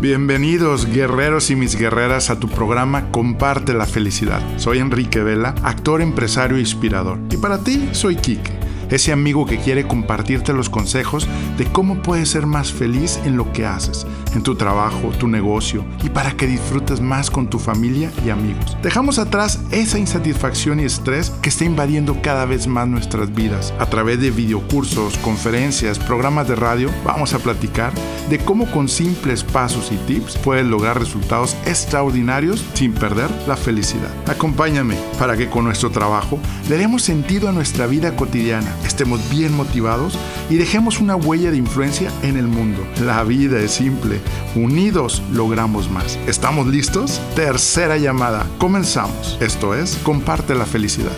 Bienvenidos guerreros y mis guerreras a tu programa Comparte la Felicidad. Soy Enrique Vela, actor, empresario e inspirador. Y para ti soy Quique ese amigo que quiere compartirte los consejos de cómo puedes ser más feliz en lo que haces, en tu trabajo, tu negocio y para que disfrutes más con tu familia y amigos. Dejamos atrás esa insatisfacción y estrés que está invadiendo cada vez más nuestras vidas. A través de videocursos, conferencias, programas de radio, vamos a platicar de cómo con simples pasos y tips puedes lograr resultados extraordinarios sin perder la felicidad. Acompáñame para que con nuestro trabajo le demos sentido a nuestra vida cotidiana estemos bien motivados y dejemos una huella de influencia en el mundo. La vida es simple, unidos logramos más. ¿Estamos listos? Tercera llamada, comenzamos. Esto es, comparte la felicidad.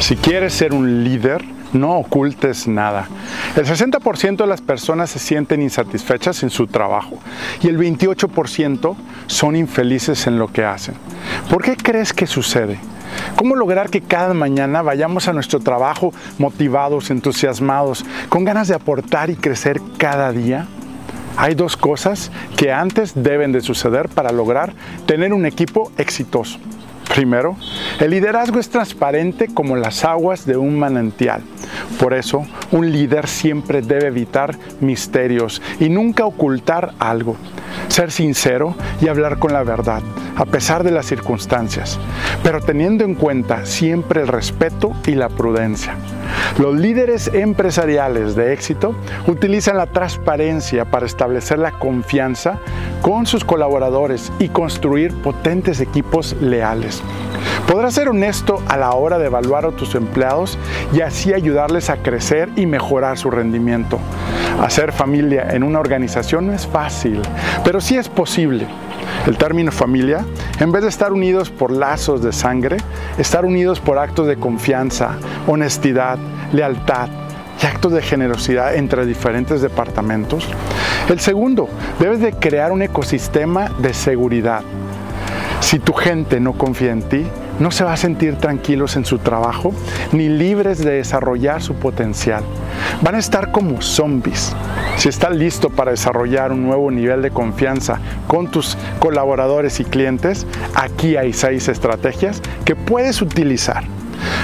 Si quieres ser un líder, no ocultes nada. El 60% de las personas se sienten insatisfechas en su trabajo y el 28% son infelices en lo que hacen. ¿Por qué crees que sucede? ¿Cómo lograr que cada mañana vayamos a nuestro trabajo motivados, entusiasmados, con ganas de aportar y crecer cada día? Hay dos cosas que antes deben de suceder para lograr tener un equipo exitoso. Primero, el liderazgo es transparente como las aguas de un manantial. Por eso, un líder siempre debe evitar misterios y nunca ocultar algo. Ser sincero y hablar con la verdad, a pesar de las circunstancias, pero teniendo en cuenta siempre el respeto y la prudencia. Los líderes empresariales de éxito utilizan la transparencia para establecer la confianza con sus colaboradores y construir potentes equipos leales. Podrás ser honesto a la hora de evaluar a tus empleados y así ayudarles a crecer y mejorar su rendimiento. Hacer familia en una organización no es fácil, pero sí es posible. El término familia, en vez de estar unidos por lazos de sangre, estar unidos por actos de confianza, honestidad, lealtad y actos de generosidad entre diferentes departamentos. El segundo, debes de crear un ecosistema de seguridad. Si tu gente no confía en ti, no se va a sentir tranquilos en su trabajo ni libres de desarrollar su potencial. Van a estar como zombies. Si estás listo para desarrollar un nuevo nivel de confianza con tus colaboradores y clientes, aquí hay seis estrategias que puedes utilizar.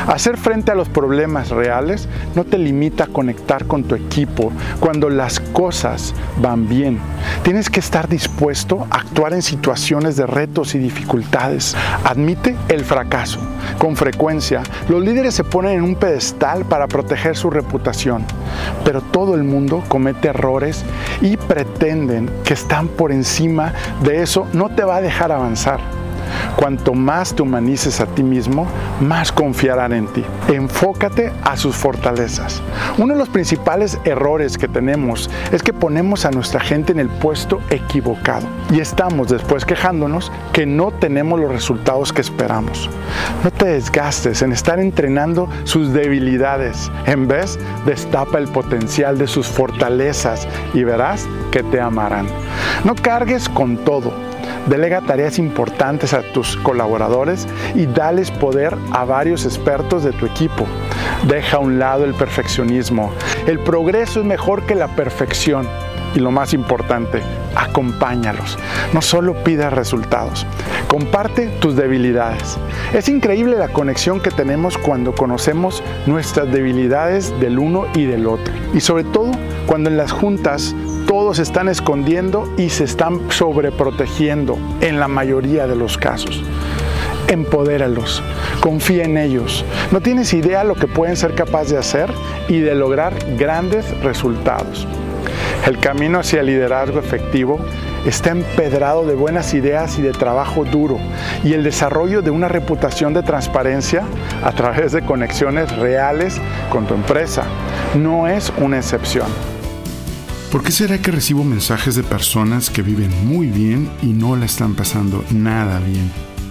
Hacer frente a los problemas reales no te limita a conectar con tu equipo cuando las cosas van bien. Tienes que estar dispuesto a actuar en situaciones de retos y dificultades. Admite el fracaso. Con frecuencia, los líderes se ponen en un pedestal para proteger su reputación, pero todo el mundo comete errores y pretenden que están por encima de eso no te va a dejar avanzar. Cuanto más te humanices a ti mismo, más confiarán en ti. Enfócate a sus fortalezas. Uno de los principales errores que tenemos es que ponemos a nuestra gente en el puesto equivocado y estamos después quejándonos que no tenemos los resultados que esperamos. No te desgastes en estar entrenando sus debilidades. En vez, destapa el potencial de sus fortalezas y verás que te amarán. No cargues con todo Delega tareas importantes a tus colaboradores y dales poder a varios expertos de tu equipo. Deja a un lado el perfeccionismo. El progreso es mejor que la perfección. Y lo más importante, acompáñalos. No solo pidas resultados. Comparte tus debilidades. Es increíble la conexión que tenemos cuando conocemos nuestras debilidades del uno y del otro. Y sobre todo cuando en las juntas todos están escondiendo y se están sobreprotegiendo en la mayoría de los casos. Empodéralos, confía en ellos. No tienes idea lo que pueden ser capaces de hacer y de lograr grandes resultados. El camino hacia el liderazgo efectivo está empedrado de buenas ideas y de trabajo duro y el desarrollo de una reputación de transparencia a través de conexiones reales con tu empresa no es una excepción. ¿Por qué será que recibo mensajes de personas que viven muy bien y no la están pasando nada bien?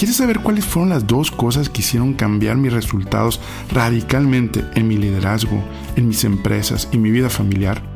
¿Quieres saber cuáles fueron las dos cosas que hicieron cambiar mis resultados radicalmente en mi liderazgo, en mis empresas y mi vida familiar?